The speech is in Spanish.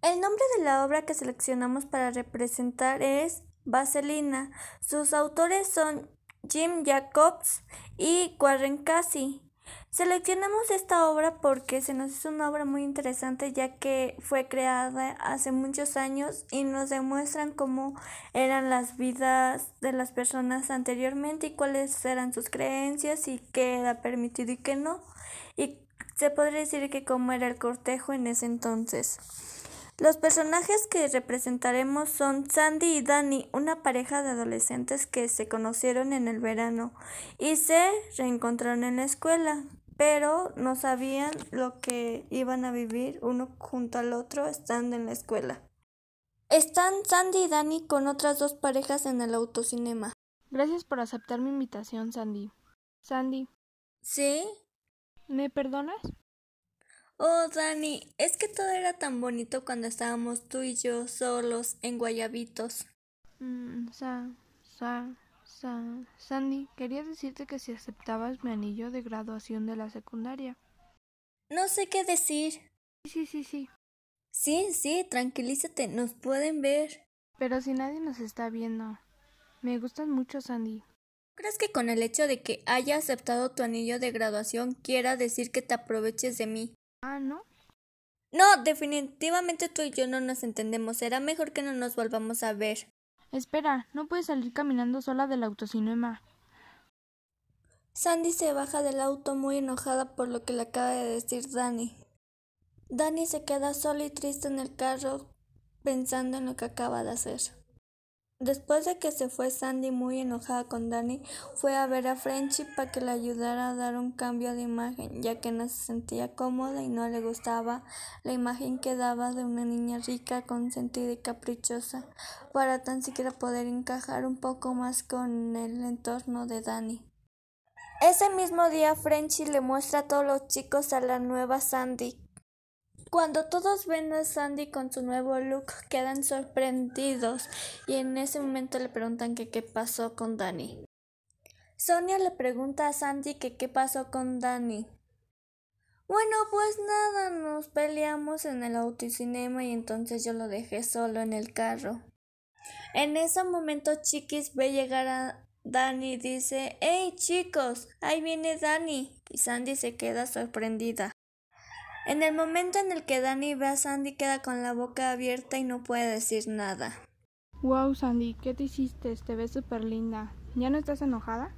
El nombre de la obra que seleccionamos para representar es Vaselina. Sus autores son Jim Jacobs y Warren Casey. Seleccionamos esta obra porque se nos hizo una obra muy interesante ya que fue creada hace muchos años y nos demuestran cómo eran las vidas de las personas anteriormente y cuáles eran sus creencias y qué era permitido y qué no. Y se podría decir que cómo era el cortejo en ese entonces. Los personajes que representaremos son Sandy y Danny, una pareja de adolescentes que se conocieron en el verano y se reencontraron en la escuela, pero no sabían lo que iban a vivir uno junto al otro estando en la escuela. Están Sandy y Danny con otras dos parejas en el autocinema. Gracias por aceptar mi invitación, Sandy. Sandy. ¿Sí? ¿Me perdonas? Oh, Dani, es que todo era tan bonito cuando estábamos tú y yo solos en Guayabitos. Mm, sa, sa, sa, Sandy, quería decirte que si aceptabas mi anillo de graduación de la secundaria. No sé qué decir. Sí, sí, sí. Sí, sí, tranquilízate, nos pueden ver. Pero si nadie nos está viendo. Me gustas mucho, Sandy. ¿Crees que con el hecho de que haya aceptado tu anillo de graduación quiera decir que te aproveches de mí? Ah, ¿no? No, definitivamente tú y yo no nos entendemos. Será mejor que no nos volvamos a ver. Espera, no puedes salir caminando sola del autocinema. Sandy se baja del auto muy enojada por lo que le acaba de decir Danny. Danny se queda sola y triste en el carro pensando en lo que acaba de hacer. Después de que se fue Sandy muy enojada con Danny, fue a ver a Frenchy para que le ayudara a dar un cambio de imagen, ya que no se sentía cómoda y no le gustaba la imagen que daba de una niña rica, consentida y caprichosa, para tan siquiera poder encajar un poco más con el entorno de Danny. Ese mismo día Frenchy le muestra a todos los chicos a la nueva Sandy, cuando todos ven a Sandy con su nuevo look, quedan sorprendidos y en ese momento le preguntan que qué pasó con Danny. Sonia le pregunta a Sandy que qué pasó con Danny. Bueno, pues nada, nos peleamos en el autocinema y entonces yo lo dejé solo en el carro. En ese momento Chiquis ve llegar a Danny y dice, ¡Hey chicos! Ahí viene Danny. Y Sandy se queda sorprendida. En el momento en el que Danny ve a Sandy queda con la boca abierta y no puede decir nada. Wow, Sandy, ¿qué te hiciste? Te ves súper linda. ¿Ya no estás enojada?